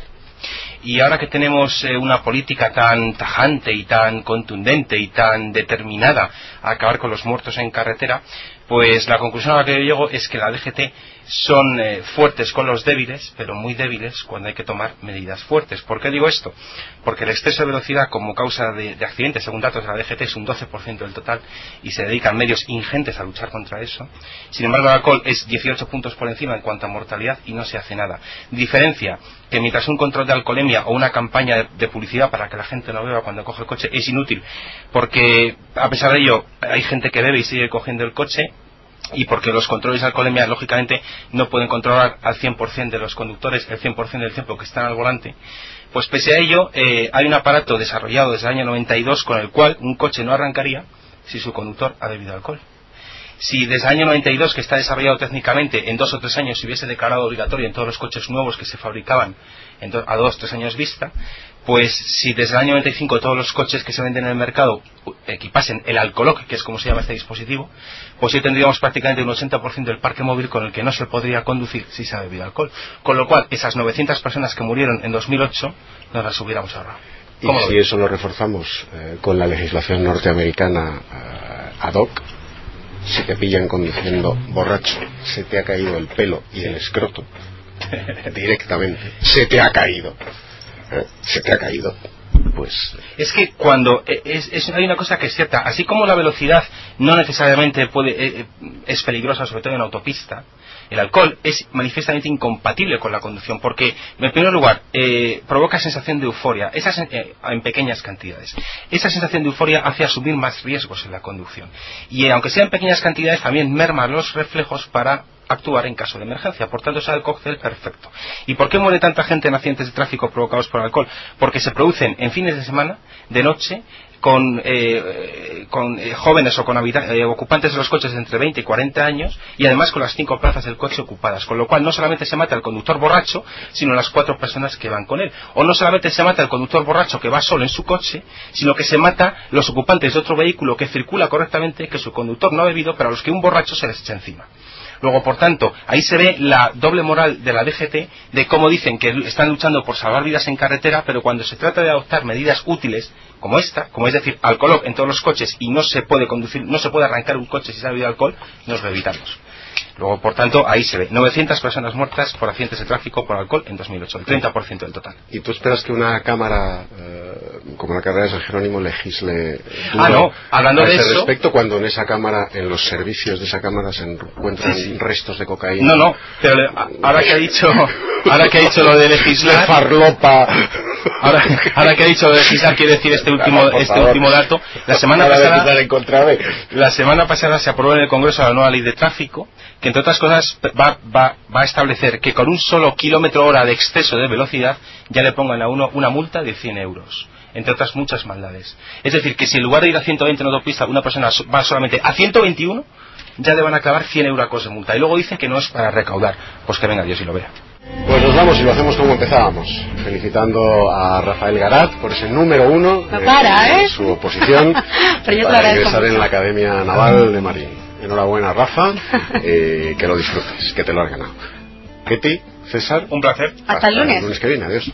Y ahora que tenemos eh, una política tan tajante y tan contundente y tan determinada a acabar con los muertos en carretera, pues la conclusión a la que yo llego es que la DGT son eh, fuertes con los débiles, pero muy débiles cuando hay que tomar medidas fuertes. ¿Por qué digo esto? Porque el exceso de velocidad como causa de, accidentes, según datos de la DGT, es un 12% del total y se dedican medios ingentes a luchar contra eso. Sin embargo, el alcohol es 18 puntos por encima en cuanto a mortalidad y no se hace nada. Diferencia que mientras un control de alcoholemia o una campaña de, de publicidad para que la gente no beba cuando coge el coche es inútil, porque a pesar de ello hay gente que bebe y sigue cogiendo el coche, y porque los controles de alcoholemia lógicamente no pueden controlar al 100% de los conductores el 100% del tiempo que están al volante. Pues pese a ello eh, hay un aparato desarrollado desde el año 92 con el cual un coche no arrancaría si su conductor ha bebido alcohol. Si desde el año 92 que está desarrollado técnicamente en dos o tres años se hubiese declarado obligatorio en todos los coches nuevos que se fabricaban a dos o tres años vista pues si desde el año 95 todos los coches que se venden en el mercado equipasen el Alcoloc, que es como se llama este dispositivo, pues hoy tendríamos prácticamente un 80% del parque móvil con el que no se podría conducir si se ha bebido alcohol. Con lo cual, esas 900 personas que murieron en 2008 nos las hubiéramos ahorrado. Y si eso lo reforzamos eh, con la legislación norteamericana eh, ad hoc, si te pillan conduciendo borracho, se te ha caído el pelo y el escroto directamente, se te ha caído se te ha caído. Pues es que cuando e, hay una cosa que es cierta. Así como la velocidad no necesariamente puede e, e, es peligrosa sobre todo en autopista el alcohol es manifiestamente incompatible con la conducción porque en primer lugar eh, provoca sensación de euforia eh, en pequeñas cantidades. Esa sensación de euforia hace asumir más riesgos en la conducción. Y aunque sea en pequeñas cantidades también merma los reflejos para actuar en caso de emergencia. Por tanto, es el cóctel perfecto. ¿Y por qué muere tanta gente en accidentes de tráfico provocados por alcohol? Porque se producen en fines de semana, de noche, con, eh, con eh, jóvenes o con eh, ocupantes de los coches entre 20 y 40 años y además con las cinco plazas del coche ocupadas. Con lo cual no solamente se mata al conductor borracho, sino las cuatro personas que van con él. O no solamente se mata al conductor borracho que va solo en su coche, sino que se mata los ocupantes de otro vehículo que circula correctamente, que su conductor no ha bebido, pero a los que un borracho se les echa encima. Luego, por tanto, ahí se ve la doble moral de la DGT de cómo dicen que están luchando por salvar vidas en carretera, pero cuando se trata de adoptar medidas útiles como esta, como es decir, alcohol en todos los coches y no se puede conducir, no se puede arrancar un coche si se ha bebido alcohol, nos lo evitamos. Luego, por tanto, ahí se ve 900 personas muertas por accidentes de tráfico por alcohol en 2008, el 30% del total. ¿Y tú esperas que una cámara eh, como la carrera de San Jerónimo legisle ah, no. Hablando a de ese respecto cuando en esa cámara, en los servicios de esa cámara se encuentran restos de cocaína? No, no, pero ahora que ha dicho, ahora que ha dicho lo de legislar... farlopa. Ahora, ahora, que ha dicho lo de legislar, quiere decir este último, este último dato. La semana pasada... La semana pasada se aprobó en el Congreso la nueva ley de tráfico que entre otras cosas va, va, va, a establecer que con un solo kilómetro hora de exceso de velocidad ya le pongan a uno una multa de 100 euros entre otras muchas maldades. Es decir, que si en lugar de ir a 120 en autopista una persona va solamente a 121, ya le van a clavar 100 euros de multa. Y luego dicen que no es para recaudar. Pues que venga Dios y lo vea. Pues nos vamos y lo hacemos como empezábamos, felicitando a Rafael Garat por ese número uno de, ¿eh? su oposición para ingresar en la Academia Naval de Marín. Enhorabuena, Rafa, eh, que lo disfrutes, que te lo has ganado. Ketty, César. Un placer. Hasta, el lunes. El lunes que viene, adiós.